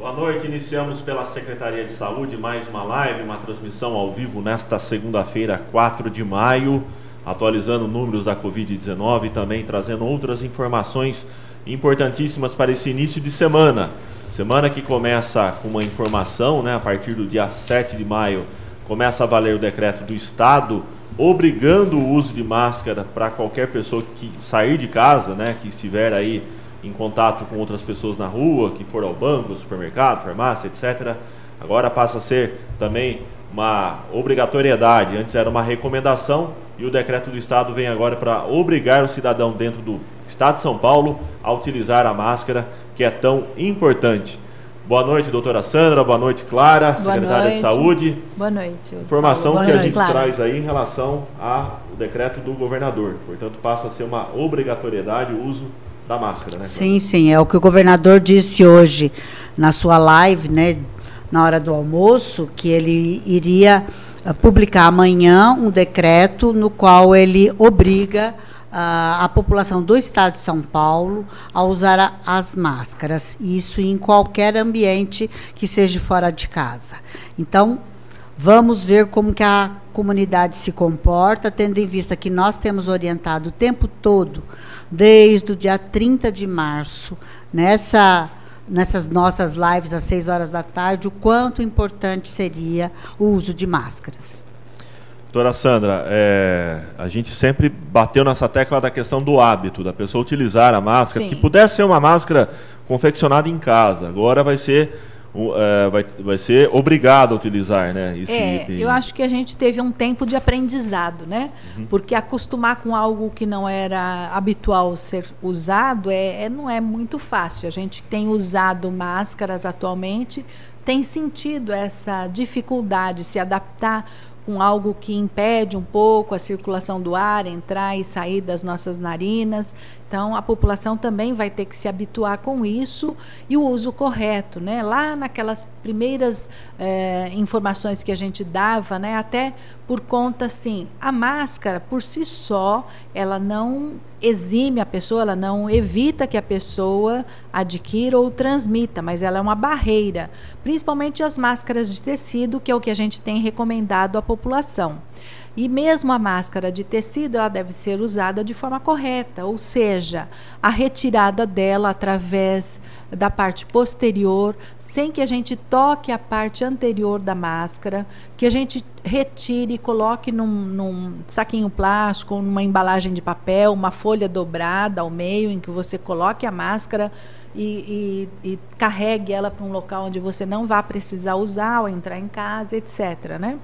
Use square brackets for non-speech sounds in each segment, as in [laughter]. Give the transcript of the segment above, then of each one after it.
Boa noite, iniciamos pela Secretaria de Saúde mais uma live, uma transmissão ao vivo nesta segunda-feira, 4 de maio, atualizando números da Covid-19 e também trazendo outras informações importantíssimas para esse início de semana. Semana que começa com uma informação, né, a partir do dia 7 de maio, começa a valer o decreto do Estado obrigando o uso de máscara para qualquer pessoa que sair de casa, né, que estiver aí em contato com outras pessoas na rua, que for ao banco, supermercado, farmácia, etc. Agora passa a ser também uma obrigatoriedade. Antes era uma recomendação e o decreto do Estado vem agora para obrigar o cidadão dentro do Estado de São Paulo a utilizar a máscara, que é tão importante. Boa noite, doutora Sandra. Boa noite, Clara, Boa secretária noite. de Saúde. Boa noite. Informação Boa que noite, a gente Clara. traz aí em relação ao decreto do governador. Portanto, passa a ser uma obrigatoriedade o uso da máscara, né? Sim, sim, é o que o governador disse hoje na sua live, né, na hora do almoço, que ele iria uh, publicar amanhã um decreto no qual ele obriga uh, a população do estado de São Paulo a usar a, as máscaras, isso em qualquer ambiente que seja fora de casa. Então, vamos ver como que a comunidade se comporta, tendo em vista que nós temos orientado o tempo todo desde o dia 30 de março, nessa, nessas nossas lives às 6 horas da tarde, o quanto importante seria o uso de máscaras. Doutora Sandra, é, a gente sempre bateu nessa tecla da questão do hábito, da pessoa utilizar a máscara, Sim. que pudesse ser uma máscara confeccionada em casa. Agora vai ser é, vai, vai ser obrigado a utilizar, né? Esse é, eu acho que a gente teve um tempo de aprendizado, né? Uhum. Porque acostumar com algo que não era habitual ser usado é, é, não é muito fácil. A gente tem usado máscaras atualmente, tem sentido essa dificuldade de se adaptar com algo que impede um pouco a circulação do ar entrar e sair das nossas narinas. Então, a população também vai ter que se habituar com isso e o uso correto. Né? Lá naquelas primeiras eh, informações que a gente dava, né, até por conta, assim, a máscara, por si só, ela não exime a pessoa, ela não evita que a pessoa adquira ou transmita, mas ela é uma barreira, principalmente as máscaras de tecido, que é o que a gente tem recomendado à população. E mesmo a máscara de tecido, ela deve ser usada de forma correta, ou seja, a retirada dela através da parte posterior, sem que a gente toque a parte anterior da máscara, que a gente retire e coloque num, num saquinho plástico, numa embalagem de papel, uma folha dobrada ao meio, em que você coloque a máscara e, e, e carregue ela para um local onde você não vá precisar usar ou entrar em casa, etc. Né?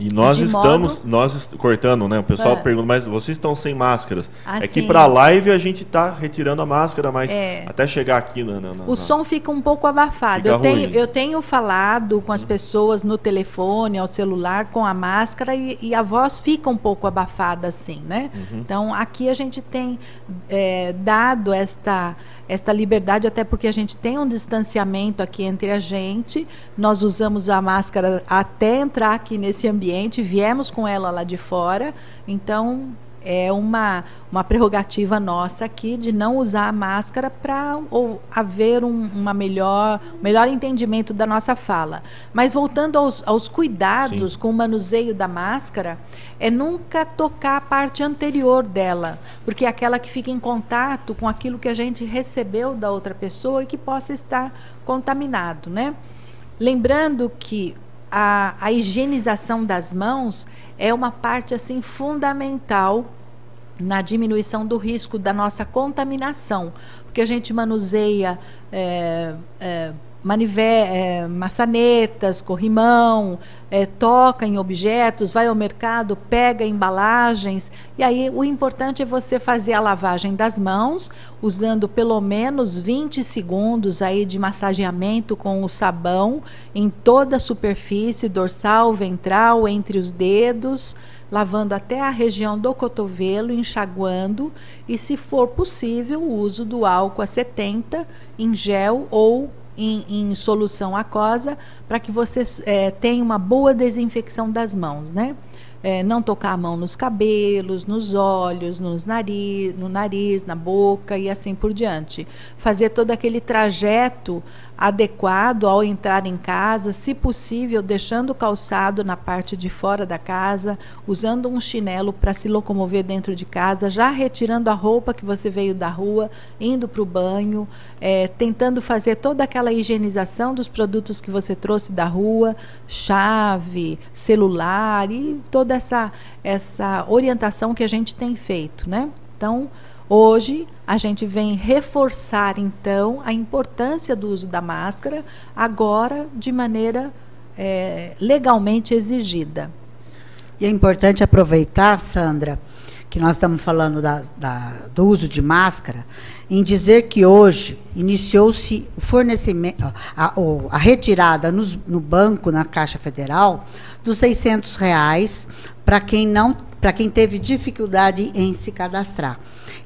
E nós de estamos, modo... nós cortando, né? O pessoal é. pergunta, mas vocês estão sem máscaras? é que para a live a gente está retirando a máscara, mas é. até chegar aqui na, na, na o som fica um pouco abafado. eu tenho, eu tenho falado com as pessoas no telefone, ao celular, com a máscara e, e a voz fica um pouco abafada, assim, né? Uhum. Então aqui a gente tem é, dado esta esta liberdade, até porque a gente tem um distanciamento aqui entre a gente. Nós usamos a máscara até entrar aqui nesse ambiente, viemos com ela lá de fora. Então, é uma, uma prerrogativa nossa aqui de não usar a máscara para haver um uma melhor, melhor entendimento da nossa fala. Mas voltando aos, aos cuidados Sim. com o manuseio da máscara, é nunca tocar a parte anterior dela, porque é aquela que fica em contato com aquilo que a gente recebeu da outra pessoa e que possa estar contaminado, né? Lembrando que a, a higienização das mãos é uma parte assim fundamental na diminuição do risco da nossa contaminação, porque a gente manuseia é, é, manivé, é, maçanetas, corrimão, é, toca em objetos, vai ao mercado, pega embalagens. E aí o importante é você fazer a lavagem das mãos, usando pelo menos 20 segundos aí de massageamento com o sabão em toda a superfície, dorsal, ventral, entre os dedos, lavando até a região do cotovelo, enxaguando e, se for possível, o uso do álcool a 70 em gel ou em, em solução aquosa para que você é, tenha uma boa desinfecção das mãos, né? É, não tocar a mão nos cabelos, nos olhos, nos nariz, no nariz, na boca e assim por diante. Fazer todo aquele trajeto adequado ao entrar em casa, se possível, deixando o calçado na parte de fora da casa, usando um chinelo para se locomover dentro de casa, já retirando a roupa que você veio da rua, indo para o banho, é, tentando fazer toda aquela higienização dos produtos que você trouxe da rua, chave, celular e toda essa, essa orientação que a gente tem feito, né? Então, Hoje, a gente vem reforçar, então, a importância do uso da máscara, agora de maneira é, legalmente exigida. E é importante aproveitar, Sandra, que nós estamos falando da, da, do uso de máscara, em dizer que hoje iniciou-se o fornecimento, a, a retirada nos, no banco, na Caixa Federal, dos 600 reais para quem não, para quem teve dificuldade em se cadastrar.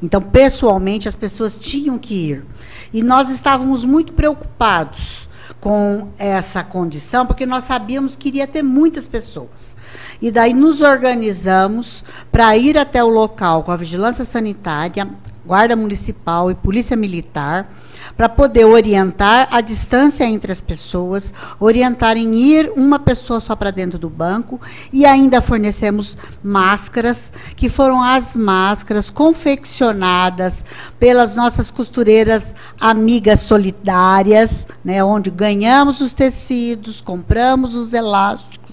Então, pessoalmente, as pessoas tinham que ir. E nós estávamos muito preocupados com essa condição, porque nós sabíamos que iria ter muitas pessoas. E daí nos organizamos para ir até o local com a vigilância sanitária, guarda municipal e polícia militar para poder orientar a distância entre as pessoas, orientar em ir uma pessoa só para dentro do banco e ainda fornecemos máscaras, que foram as máscaras confeccionadas pelas nossas costureiras amigas solidárias, né, onde ganhamos os tecidos, compramos os elásticos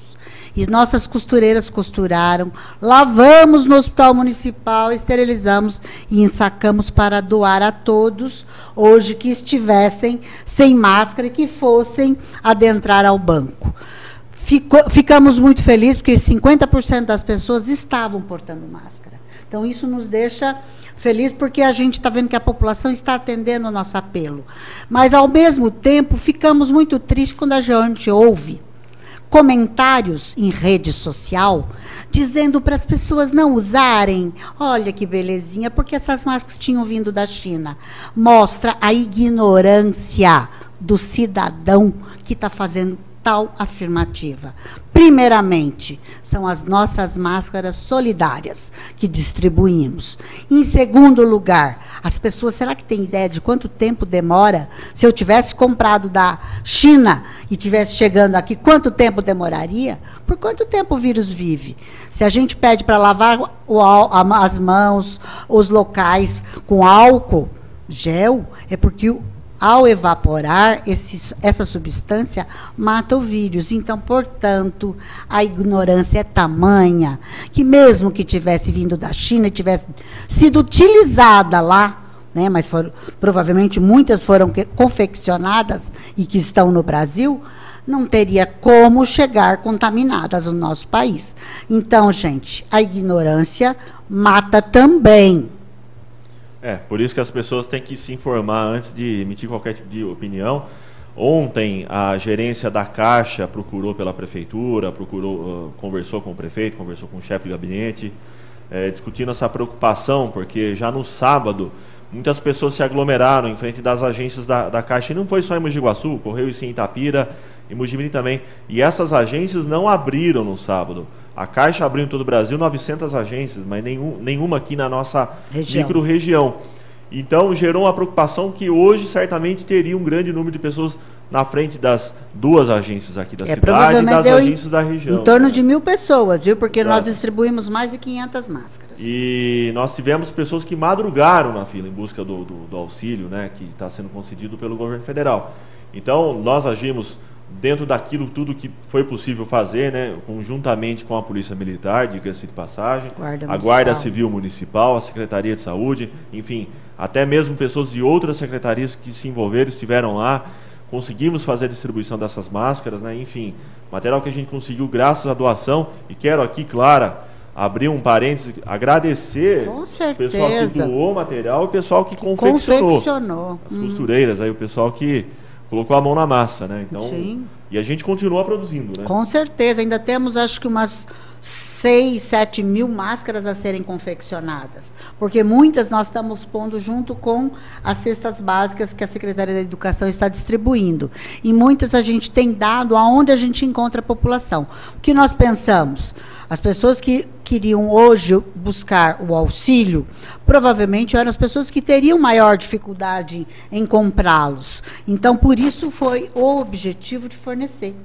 e nossas costureiras costuraram, lavamos no hospital municipal, esterilizamos e ensacamos para doar a todos hoje que estivessem sem máscara e que fossem adentrar ao banco. Ficamos muito felizes porque 50% das pessoas estavam portando máscara. Então, isso nos deixa feliz porque a gente está vendo que a população está atendendo o nosso apelo. Mas, ao mesmo tempo, ficamos muito tristes quando a gente ouve comentários em rede social dizendo para as pessoas não usarem. Olha que belezinha, porque essas máscaras tinham vindo da China. Mostra a ignorância do cidadão que está fazendo tal afirmativa. Primeiramente, são as nossas máscaras solidárias que distribuímos. Em segundo lugar, as pessoas, será que têm ideia de quanto tempo demora? Se eu tivesse comprado da China e tivesse chegando aqui, quanto tempo demoraria? Por quanto tempo o vírus vive? Se a gente pede para lavar o, as mãos, os locais com álcool, gel, é porque o, ao evaporar, esse, essa substância mata o vírus. Então, portanto, a ignorância é tamanha que, mesmo que tivesse vindo da China e tivesse sido utilizada lá, né, mas provavelmente muitas foram confeccionadas e que estão no Brasil, não teria como chegar contaminadas no nosso país. Então, gente, a ignorância mata também. É, por isso que as pessoas têm que se informar antes de emitir qualquer tipo de opinião. Ontem a gerência da Caixa procurou pela prefeitura, procurou, conversou com o prefeito, conversou com o chefe de gabinete, é, discutindo essa preocupação, porque já no sábado muitas pessoas se aglomeraram em frente das agências da, da Caixa, e não foi só em Mogi Guaçu, ocorreu isso em Itapira, em Mojimirim também, e essas agências não abriram no sábado. A Caixa abriu em todo o Brasil 900 agências, mas nenhum, nenhuma aqui na nossa micro-região. Então, gerou uma preocupação que hoje certamente teria um grande número de pessoas na frente das duas agências aqui da é, cidade e das agências em, da região. Em torno de mil pessoas, viu? Porque nós distribuímos mais de 500 máscaras. E nós tivemos pessoas que madrugaram na fila em busca do, do, do auxílio, né? Que está sendo concedido pelo governo federal. Então, nós agimos dentro daquilo tudo que foi possível fazer, né, conjuntamente com a Polícia Militar, diga-se de passagem, Guarda a Guarda Civil Municipal, a Secretaria de Saúde, enfim, até mesmo pessoas de outras secretarias que se envolveram, estiveram lá, conseguimos fazer a distribuição dessas máscaras, né, enfim, material que a gente conseguiu graças à doação, e quero aqui, Clara, abrir um parênteses, agradecer o pessoal que doou material e o pessoal que, que confeccionou, confeccionou. As hum. costureiras, aí o pessoal que colocou a mão na massa, né? Então, Sim. E a gente continua produzindo, né? Com certeza, ainda temos acho que umas 6, 7 mil máscaras a serem confeccionadas, porque muitas nós estamos pondo junto com as cestas básicas que a Secretaria da Educação está distribuindo. E muitas a gente tem dado aonde a gente encontra a população. O que nós pensamos? As pessoas que queriam hoje buscar o auxílio, provavelmente eram as pessoas que teriam maior dificuldade em comprá-los. Então, por isso foi o objetivo de fornecer.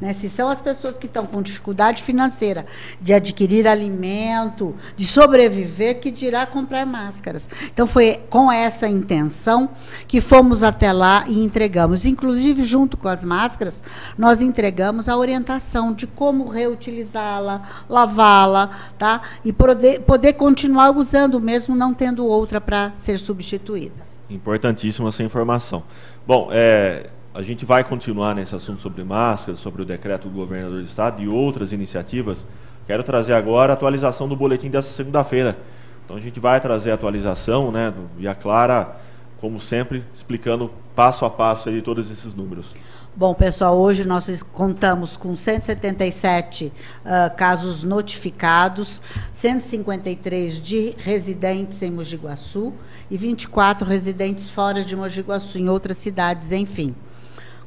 Né? Se são as pessoas que estão com dificuldade financeira de adquirir alimento, de sobreviver, que dirá comprar máscaras. Então, foi com essa intenção que fomos até lá e entregamos. Inclusive, junto com as máscaras, nós entregamos a orientação de como reutilizá-la, lavá-la, tá? e poder, poder continuar usando, mesmo não tendo outra para ser substituída. Importantíssima essa informação. Bom, é, a gente vai continuar nesse assunto sobre máscaras, sobre o decreto do governador do estado e outras iniciativas. Quero trazer agora a atualização do boletim dessa segunda-feira. Então a gente vai trazer a atualização, né, e a Clara, como sempre, explicando passo a passo aí todos esses números. Bom, pessoal, hoje nós contamos com 177 uh, casos notificados, 153 de residentes em Mogi Guaçu e 24 residentes fora de Mogi Guaçu, em outras cidades, enfim.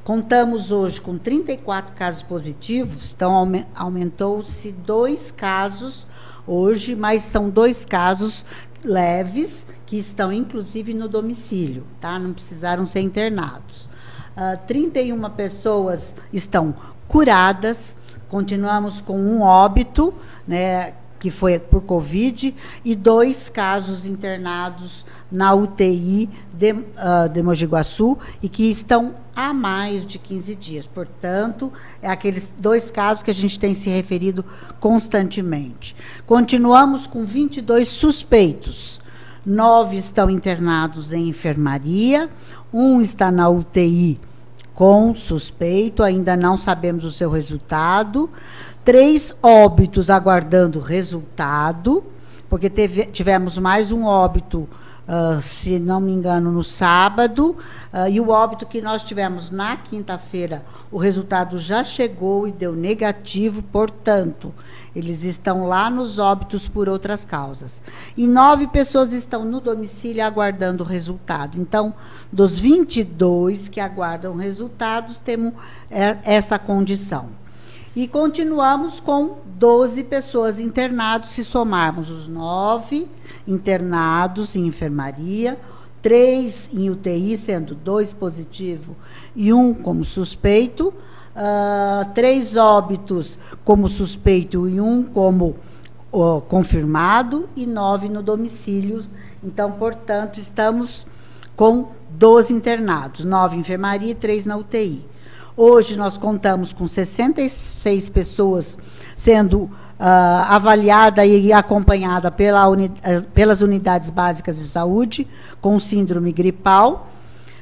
Contamos hoje com 34 casos positivos, então aumentou-se dois casos hoje, mas são dois casos leves que estão inclusive no domicílio, tá? Não precisaram ser internados. Uh, ah, 31 pessoas estão curadas, continuamos com um óbito, né? Que foi por Covid, e dois casos internados na UTI de, uh, de Mogi Guaçu e que estão há mais de 15 dias. Portanto, é aqueles dois casos que a gente tem se referido constantemente. Continuamos com 22 suspeitos. Nove estão internados em enfermaria, um está na UTI com suspeito, ainda não sabemos o seu resultado. Três óbitos aguardando resultado, porque teve, tivemos mais um óbito, uh, se não me engano, no sábado, uh, e o óbito que nós tivemos na quinta-feira, o resultado já chegou e deu negativo, portanto, eles estão lá nos óbitos por outras causas. E nove pessoas estão no domicílio aguardando o resultado. Então, dos 22 que aguardam resultados, temos é, essa condição. E continuamos com 12 pessoas internadas, se somarmos os nove internados em enfermaria, três em UTI, sendo dois positivos e um como suspeito, uh, três óbitos como suspeito e um como uh, confirmado, e nove no domicílio. Então, portanto, estamos com 12 internados, nove em enfermaria e três na UTI. Hoje nós contamos com 66 pessoas sendo uh, avaliada e acompanhada pela uni uh, pelas unidades básicas de saúde com síndrome gripal,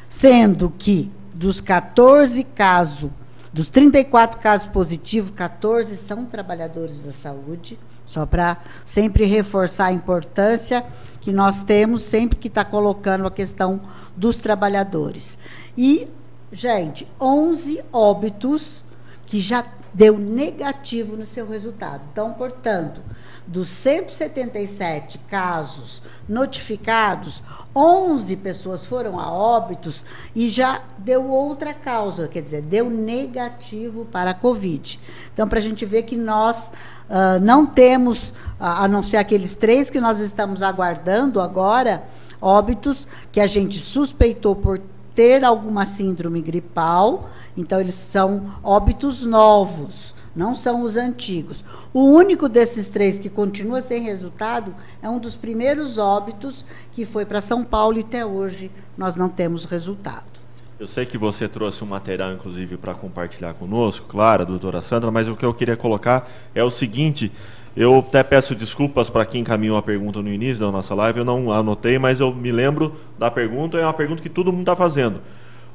sendo que dos 14 casos, dos 34 casos positivos, 14 são trabalhadores da saúde, só para sempre reforçar a importância que nós temos sempre que está colocando a questão dos trabalhadores. E Gente, 11 óbitos que já deu negativo no seu resultado. Então, portanto, dos 177 casos notificados, 11 pessoas foram a óbitos e já deu outra causa, quer dizer, deu negativo para a Covid. Então, para a gente ver que nós uh, não temos, a não ser aqueles três que nós estamos aguardando agora, óbitos que a gente suspeitou por ter alguma síndrome gripal, então eles são óbitos novos, não são os antigos. O único desses três que continua sem resultado é um dos primeiros óbitos que foi para São Paulo e até hoje nós não temos resultado. Eu sei que você trouxe um material, inclusive, para compartilhar conosco, claro, doutora Sandra, mas o que eu queria colocar é o seguinte: eu até peço desculpas para quem encaminhou a pergunta no início da nossa live, eu não anotei, mas eu me lembro da pergunta, é uma pergunta que todo mundo está fazendo.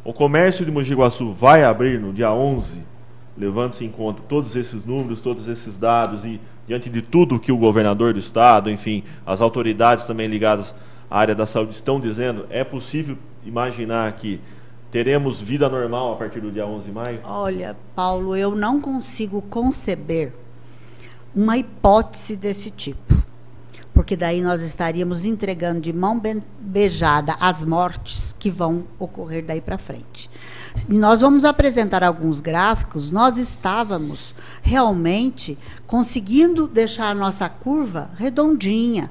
O comércio de Mogi Guaçu vai abrir no dia 11, levando-se em conta todos esses números, todos esses dados e diante de tudo que o governador do estado, enfim, as autoridades também ligadas à área da saúde estão dizendo, é possível imaginar que teremos vida normal a partir do dia 11 de maio? Olha, Paulo, eu não consigo conceber uma hipótese desse tipo. Porque daí nós estaríamos entregando de mão beijada as mortes que vão ocorrer daí para frente. E nós vamos apresentar alguns gráficos, nós estávamos realmente conseguindo deixar a nossa curva redondinha.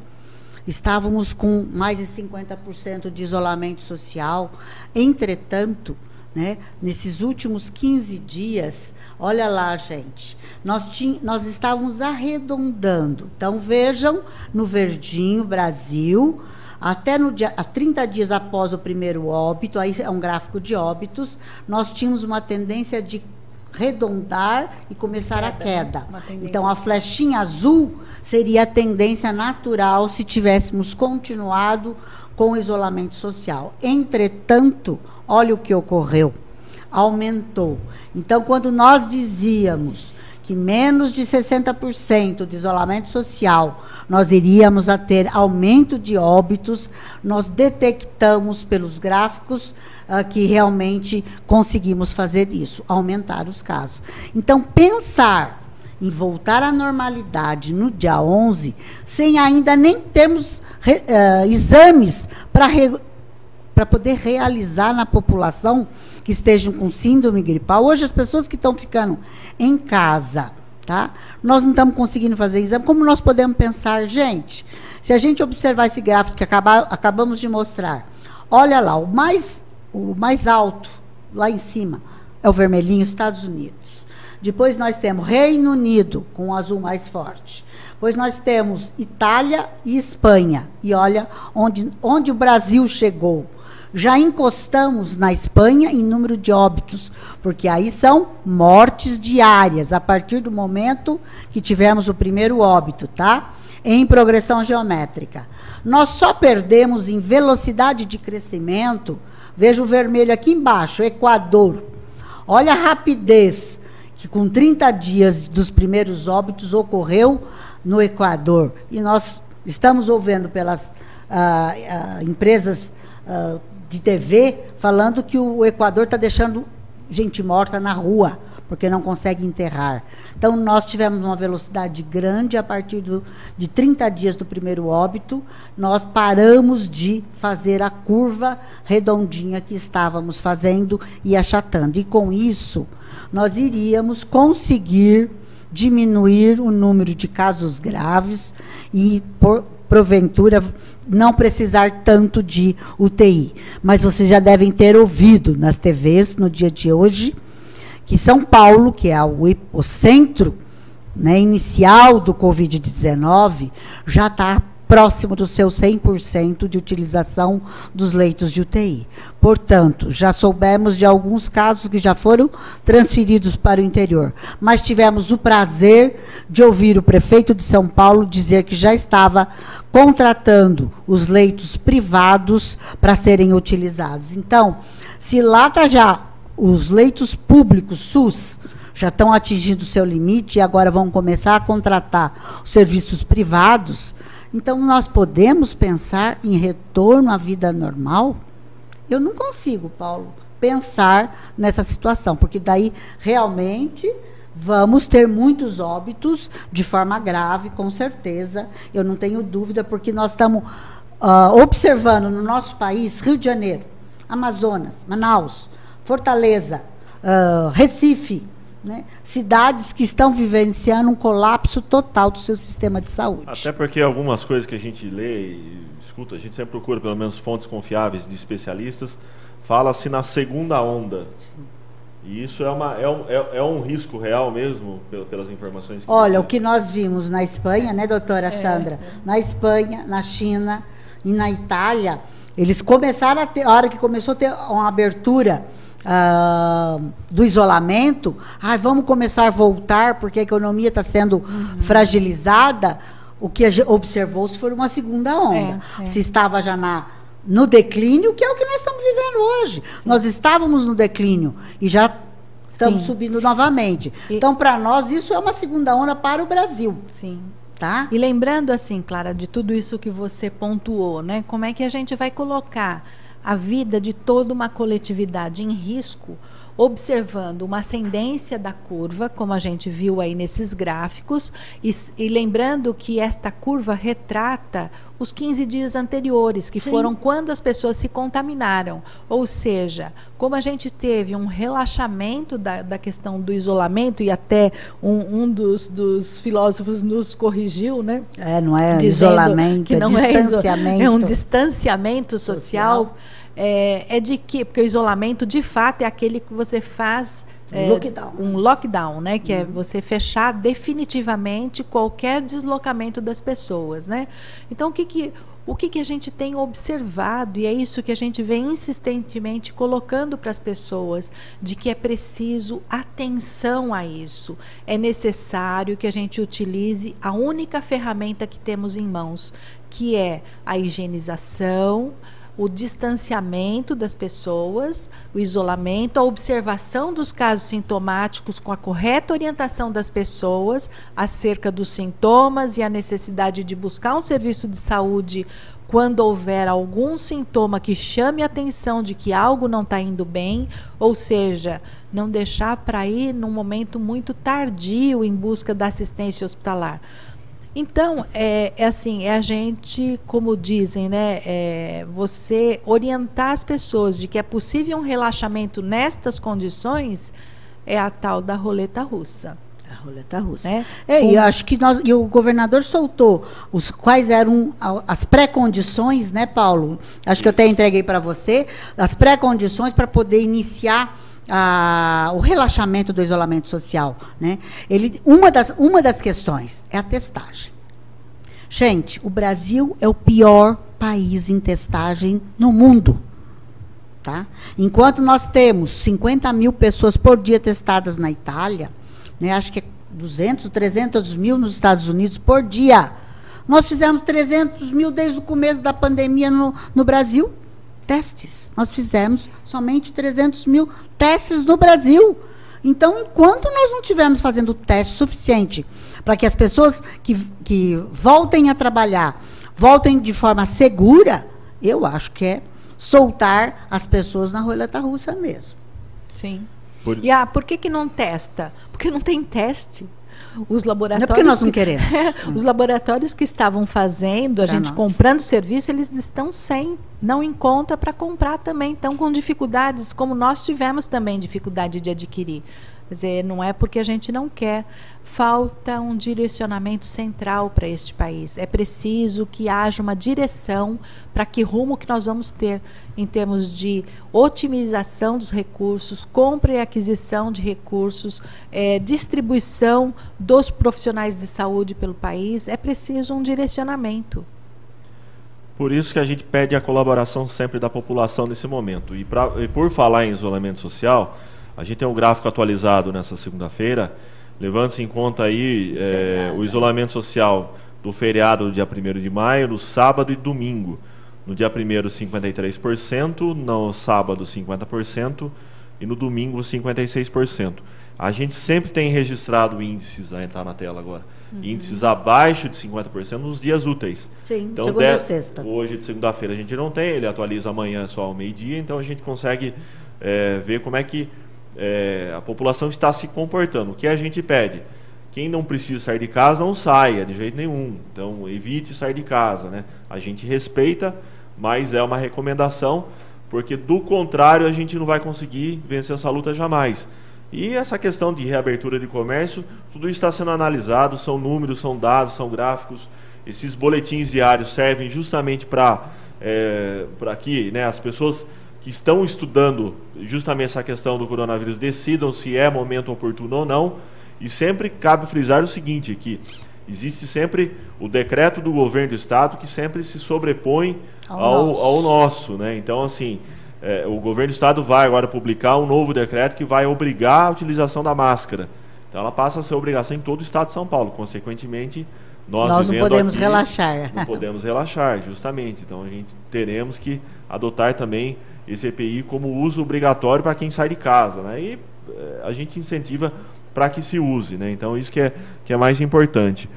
Estávamos com mais de 50% de isolamento social. Entretanto, né, nesses últimos 15 dias, olha lá, gente, nós, tínhamos, nós estávamos arredondando. Então, vejam, no verdinho, Brasil, até no dia, 30 dias após o primeiro óbito, aí é um gráfico de óbitos, nós tínhamos uma tendência de redondar e começar queda, a queda. Então, a flechinha azul seria a tendência natural se tivéssemos continuado com o isolamento social. Entretanto, olha o que ocorreu. Aumentou. Então, quando nós dizíamos que menos de 60% de isolamento social nós iríamos a ter aumento de óbitos, nós detectamos pelos gráficos uh, que realmente conseguimos fazer isso, aumentar os casos. Então, pensar em voltar à normalidade no dia 11, sem ainda nem termos uh, exames para poder realizar na população que estejam com síndrome gripal. Hoje, as pessoas que estão ficando em casa, tá? Nós não estamos conseguindo fazer exame. Como nós podemos pensar, gente, se a gente observar esse gráfico que acaba, acabamos de mostrar, olha lá, o mais, o mais alto, lá em cima, é o vermelhinho, Estados Unidos. Depois nós temos Reino Unido, com o azul mais forte. Pois nós temos Itália e Espanha. E olha onde, onde o Brasil chegou já encostamos na Espanha em número de óbitos, porque aí são mortes diárias, a partir do momento que tivemos o primeiro óbito, tá? Em progressão geométrica. Nós só perdemos em velocidade de crescimento, veja o vermelho aqui embaixo, Equador. Olha a rapidez que com 30 dias dos primeiros óbitos ocorreu no Equador. E nós estamos ouvindo pelas ah, ah, empresas ah, de TV falando que o Equador está deixando gente morta na rua, porque não consegue enterrar. Então, nós tivemos uma velocidade grande a partir do, de 30 dias do primeiro óbito, nós paramos de fazer a curva redondinha que estávamos fazendo e achatando. E com isso, nós iríamos conseguir diminuir o número de casos graves e, por, porventura, não precisar tanto de UTI. Mas vocês já devem ter ouvido nas TVs no dia de hoje que São Paulo, que é o, centro né, inicial do Covid-19, já está próximo do seu 100% de utilização dos leitos de UTI. Portanto, já soubemos de alguns casos que já foram transferidos para o interior, mas tivemos o prazer de ouvir o prefeito de São Paulo dizer que já estava contratando os leitos privados para serem utilizados. Então, se lá está já os leitos públicos, SUS, já estão atingindo o seu limite e agora vão começar a contratar os serviços privados, então, nós podemos pensar em retorno à vida normal? Eu não consigo, Paulo, pensar nessa situação, porque daí realmente vamos ter muitos óbitos de forma grave, com certeza. Eu não tenho dúvida, porque nós estamos uh, observando no nosso país, Rio de Janeiro, Amazonas, Manaus, Fortaleza, uh, Recife, né? cidades que estão vivenciando um colapso total do seu sistema de saúde. Até porque algumas coisas que a gente lê e escuta, a gente sempre procura pelo menos fontes confiáveis de especialistas, fala-se na segunda onda. Sim. E isso é, uma, é, um, é, é um risco real mesmo, pelas informações que Olha, você... o que nós vimos na Espanha, né, doutora é. Sandra? Na Espanha, na China e na Itália, eles começaram a ter, a hora que começou a ter uma abertura Uh, do isolamento, ah, vamos começar a voltar porque a economia está sendo uhum. fragilizada, o que observou-se foi uma segunda onda. É, é. Se estava já na, no declínio, que é o que nós estamos vivendo hoje. Sim. Nós estávamos no declínio e já estamos Sim. subindo novamente. E... Então, para nós, isso é uma segunda onda para o Brasil. Sim. Tá? E lembrando assim, Clara, de tudo isso que você pontuou, né? Como é que a gente vai colocar a vida de toda uma coletividade em risco observando uma ascendência da curva, como a gente viu aí nesses gráficos, e, e lembrando que esta curva retrata os 15 dias anteriores, que Sim. foram quando as pessoas se contaminaram. Ou seja, como a gente teve um relaxamento da, da questão do isolamento, e até um, um dos, dos, filósofos nos corrigiu, né? É, não é isolamento, que é não é distanciamento. É, um distanciamento social. social. É, é de que, porque o isolamento de fato é aquele que você faz é, lockdown. um lockdown, né, que é uhum. é você fechar definitivamente qualquer deslocamento das pessoas, né? Então o que que o que, que a gente tem observado, e é isso que a gente vem insistentemente colocando para as pessoas, de que é preciso atenção a isso. É necessário que a gente utilize a única ferramenta que temos em mãos, que é a higienização, o distanciamento das pessoas, o isolamento, a observação dos casos sintomáticos com a correta orientação das pessoas acerca dos sintomas e a necessidade de buscar um serviço de saúde quando houver algum sintoma que chame a atenção de que algo não está indo bem, ou seja, não deixar para ir num momento muito tardio em busca da assistência hospitalar. Então, é, é, assim, é a gente, como dizem, né, é, você orientar as pessoas de que é possível um relaxamento nestas condições é a tal da roleta russa. A roleta russa. Né? É, e acho que nós, e o governador soltou os quais eram as pré-condições, né, Paulo? Acho que eu até entreguei para você as pré-condições para poder iniciar a, o relaxamento do isolamento social. Né? Ele, uma, das, uma das questões é a testagem. Gente, o Brasil é o pior país em testagem no mundo. Tá? Enquanto nós temos 50 mil pessoas por dia testadas na Itália, né, acho que é 200, 300 mil nos Estados Unidos por dia. Nós fizemos 300 mil desde o começo da pandemia no, no Brasil testes. Nós fizemos somente 300 mil testes no Brasil. Então, enquanto nós não estivermos fazendo teste suficiente para que as pessoas que, que voltem a trabalhar voltem de forma segura, eu acho que é soltar as pessoas na roleta russa mesmo. Sim. Por... E ah, por que, que não testa? Porque não tem teste. Os laboratórios. Não é porque nós não queremos. [laughs] os laboratórios que estavam fazendo, a pra gente nós. comprando serviço, eles estão sem. Não encontra para comprar também. Estão com dificuldades, como nós tivemos também dificuldade de adquirir. Quer dizer, não é porque a gente não quer. Falta um direcionamento central para este país. É preciso que haja uma direção para que rumo que nós vamos ter em termos de otimização dos recursos, compra e aquisição de recursos, é, distribuição dos profissionais de saúde pelo país. É preciso um direcionamento. Por isso que a gente pede a colaboração sempre da população nesse momento. E, pra, e por falar em isolamento social, a gente tem um gráfico atualizado nessa segunda-feira, levando-se em conta aí é, o isolamento social do feriado do dia 1 de maio, no sábado e domingo. No dia 1 53%, no sábado 50% e no domingo 56%. A gente sempre tem registrado índices, a entrar na tela agora, uhum. índices abaixo de 50% nos dias úteis. Sim, então, segunda de, sexta. Hoje, de segunda-feira, a gente não tem, ele atualiza amanhã só ao meio-dia, então a gente consegue é, ver como é que é, a população está se comportando. O que a gente pede? Quem não precisa sair de casa, não saia de jeito nenhum. Então, evite sair de casa. Né? A gente respeita, mas é uma recomendação, porque do contrário a gente não vai conseguir vencer essa luta jamais. E essa questão de reabertura de comércio, tudo está sendo analisado, são números, são dados, são gráficos. Esses boletins diários servem justamente para é, que né, as pessoas que estão estudando justamente essa questão do coronavírus decidam se é momento oportuno ou não. E sempre cabe frisar o seguinte, que existe sempre o decreto do governo do estado que sempre se sobrepõe ao, ao, nosso. ao nosso. né? Então, assim, é, o governo do estado vai agora publicar um novo decreto que vai obrigar a utilização da máscara. Então, ela passa a ser obrigação em todo o estado de São Paulo. Consequentemente, nós, nós não podemos aqui, relaxar. Não podemos relaxar, justamente. Então, a gente teremos que adotar também esse EPI como uso obrigatório para quem sai de casa, né? E eh, a gente incentiva para que se use, né? Então isso que é, que é mais importante.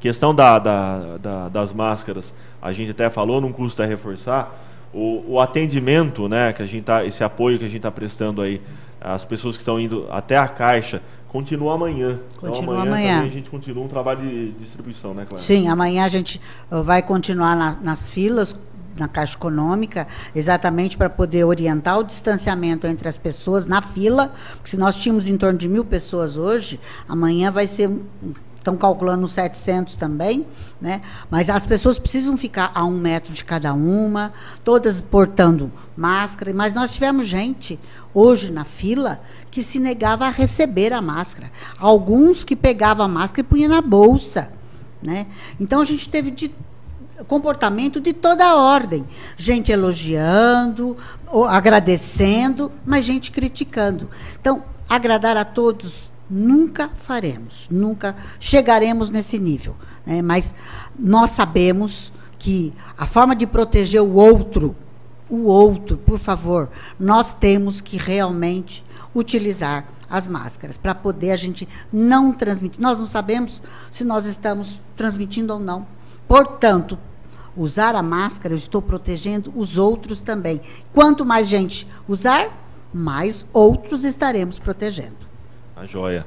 Questão da, da, da, das máscaras, a gente até falou, não custa reforçar. o, o, atendimento, né, que a gente tá, esse apoio que a gente está prestando aí, as pessoas que estão indo até a Caixa, continua amanhã. Então, continua então, amanhã, amanhã. a gente continua um trabalho de distribuição, né, Clara? Sim, amanhã a gente uh, vai continuar na, nas filas na Caixa Econômica, exatamente para poder orientar o distanciamento entre as pessoas na fila, porque se nós tínhamos em torno de mil pessoas hoje, amanhã vai ser estão calculando 700 também, né? mas as pessoas precisam ficar a um metro de cada uma, todas portando máscara, mas nós tivemos gente hoje na fila que se negava a receber a máscara. Alguns que pegavam a máscara e punham na bolsa. Né? Então a gente teve de comportamento de toda a ordem. Gente elogiando, agradecendo, mas gente criticando. Então, agradar a todos nunca faremos, nunca chegaremos nesse nível. Né? Mas nós sabemos que a forma de proteger o outro, o outro, por favor, nós temos que realmente utilizar as máscaras para poder a gente não transmitir. Nós não sabemos se nós estamos transmitindo ou não. Portanto, usar a máscara, eu estou protegendo os outros também. Quanto mais gente usar, mais outros estaremos protegendo. A joia.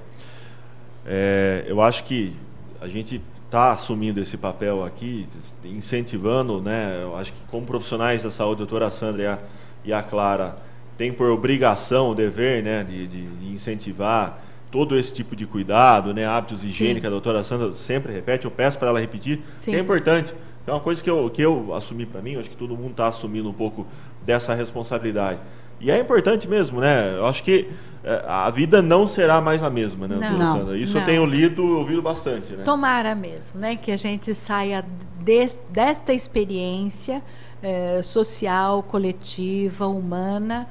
É, eu acho que a gente está assumindo esse papel aqui, incentivando, né? Eu acho que como profissionais da saúde, a doutora Sandra e a, e a Clara têm por obrigação, o dever, né, de, de incentivar todo esse tipo de cuidado, né, hábitos higiênicos, a doutora Sandra sempre repete, eu peço para ela repetir, Sim. é importante. É uma coisa que eu, que eu assumi para mim, acho que todo mundo está assumindo um pouco dessa responsabilidade. E é importante mesmo, né? Eu acho que é, a vida não será mais a mesma, né, não? Isso não. eu tenho lido, ouvido bastante, né? Tomara mesmo, né? Que a gente saia des, desta experiência é, social, coletiva, humana,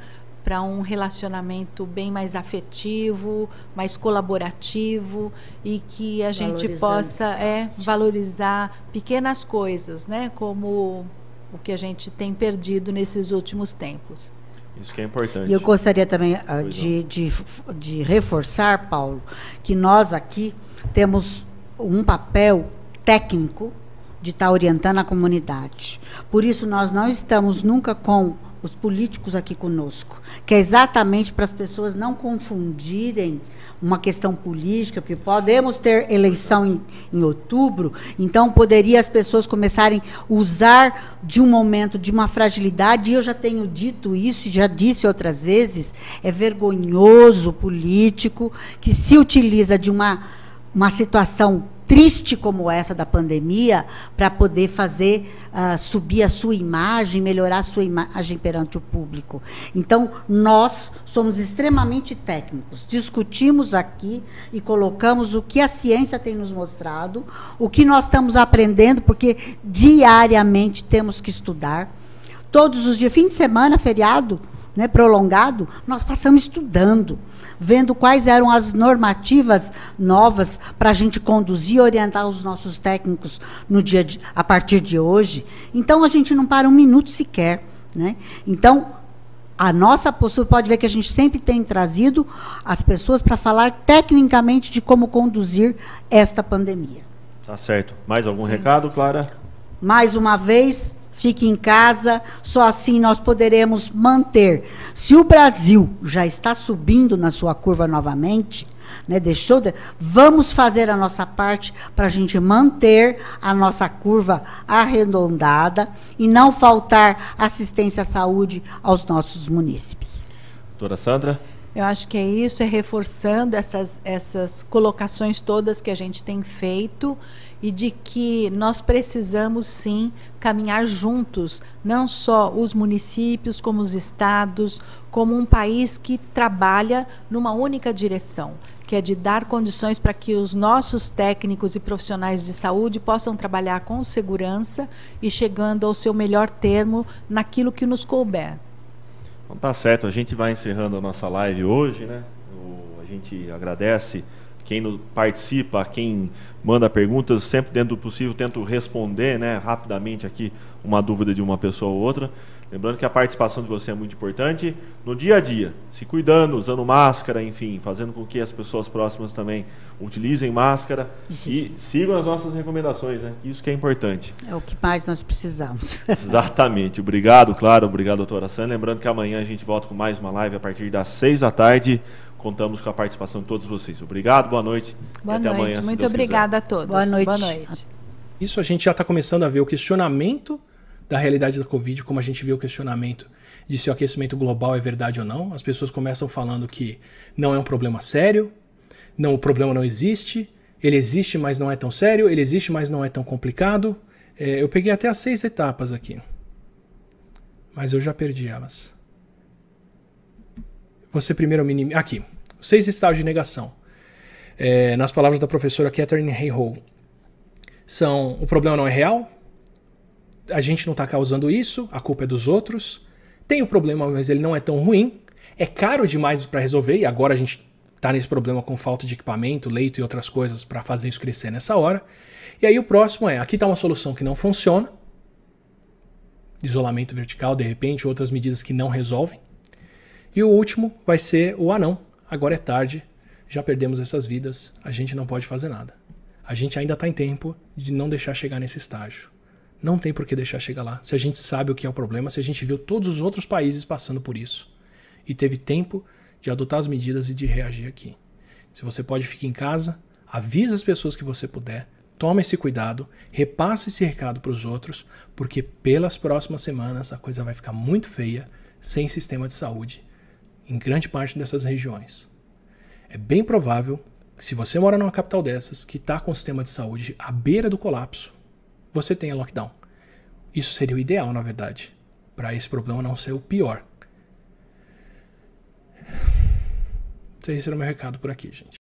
para um relacionamento bem mais afetivo, mais colaborativo e que a gente possa é, valorizar pequenas coisas, né, como o que a gente tem perdido nesses últimos tempos. Isso que é importante. E eu gostaria também uh, de, de, de reforçar, Paulo, que nós aqui temos um papel técnico de estar orientando a comunidade. Por isso, nós não estamos nunca com os políticos aqui conosco, que é exatamente para as pessoas não confundirem uma questão política, porque podemos ter eleição em, em, outubro, então poderia as pessoas começarem a usar de um momento de uma fragilidade, e eu já tenho dito isso, e já disse outras vezes, é vergonhoso político que se utiliza de uma, uma situação triste como essa da pandemia para poder fazer uh, subir a sua imagem, melhorar a sua imagem perante o público. Então, nós somos extremamente técnicos, discutimos aqui e colocamos o que a ciência tem nos mostrado, o que nós estamos aprendendo, porque diariamente temos que estudar. Todos os dias, fim de semana, feriado, né, prolongado, nós passamos estudando vendo quais eram as normativas novas para a gente conduzir e orientar os nossos técnicos no dia de, a partir de hoje. Então a gente não para um minuto sequer. Né? Então, a nossa postura pode ver que a gente sempre tem trazido as pessoas para falar tecnicamente de como conduzir esta pandemia. Tá certo. Mais algum Sim. recado, Clara? Mais uma vez, fique em casa, só assim nós poderemos manter. Se o Brasil já está subindo na sua curva novamente, né, deixou de, vamos fazer a nossa parte para a gente manter a nossa curva arredondada e não faltar assistência à saúde aos nossos munícipes. Doutora Sandra? Eu acho que é isso, é reforçando essas, essas colocações todas que a gente tem feito e de que nós precisamos sim caminhar juntos, não só os municípios, como os estados, como um país que trabalha numa única direção, que é de dar condições para que os nossos técnicos e profissionais de saúde possam trabalhar com segurança e chegando ao seu melhor termo naquilo que nos couber. Então tá certo, a gente vai encerrando a nossa live hoje, né? A gente agradece quem participa, quem manda perguntas, sempre dentro do possível tento responder né, rapidamente aqui uma dúvida de uma pessoa ou outra. Lembrando que a participação de você é muito importante no dia a dia, se cuidando, usando máscara, enfim, fazendo com que as pessoas próximas também utilizem máscara e sigam as nossas recomendações, né? Isso que é importante. É o que mais nós precisamos. [laughs] Exatamente. Obrigado, claro, obrigado, doutora Sam. Lembrando que amanhã a gente volta com mais uma live a partir das seis da tarde. Contamos com a participação de todos vocês. Obrigado, boa noite. Boa até noite. amanhã. Muito obrigada quiser. a todos. Boa noite. Boa noite. Isso a gente já está começando a ver o questionamento da realidade da Covid, como a gente viu o questionamento de se o aquecimento global é verdade ou não. As pessoas começam falando que não é um problema sério, não o problema não existe, ele existe, mas não é tão sério, ele existe, mas não é tão complicado. É, eu peguei até as seis etapas aqui, mas eu já perdi elas. Você primeiro minim... Aqui, seis estágios de negação. É, nas palavras da professora Catherine Hayhoe, são o problema não é real, a gente não está causando isso, a culpa é dos outros. Tem o problema, mas ele não é tão ruim. É caro demais para resolver e agora a gente está nesse problema com falta de equipamento, leito e outras coisas para fazer isso crescer nessa hora. E aí o próximo é, aqui está uma solução que não funciona. Isolamento vertical, de repente, outras medidas que não resolvem. E o último vai ser o ah não, agora é tarde, já perdemos essas vidas, a gente não pode fazer nada. A gente ainda está em tempo de não deixar chegar nesse estágio. Não tem por que deixar chegar lá. Se a gente sabe o que é o problema, se a gente viu todos os outros países passando por isso e teve tempo de adotar as medidas e de reagir aqui. Se você pode, ficar em casa, avisa as pessoas que você puder, tome esse cuidado, repasse esse recado para os outros, porque pelas próximas semanas a coisa vai ficar muito feia sem sistema de saúde em grande parte dessas regiões. É bem provável que se você mora numa capital dessas, que está com o sistema de saúde à beira do colapso, você tenha lockdown. Isso seria o ideal, na verdade, para esse problema não ser o pior. Esse era o meu recado por aqui, gente.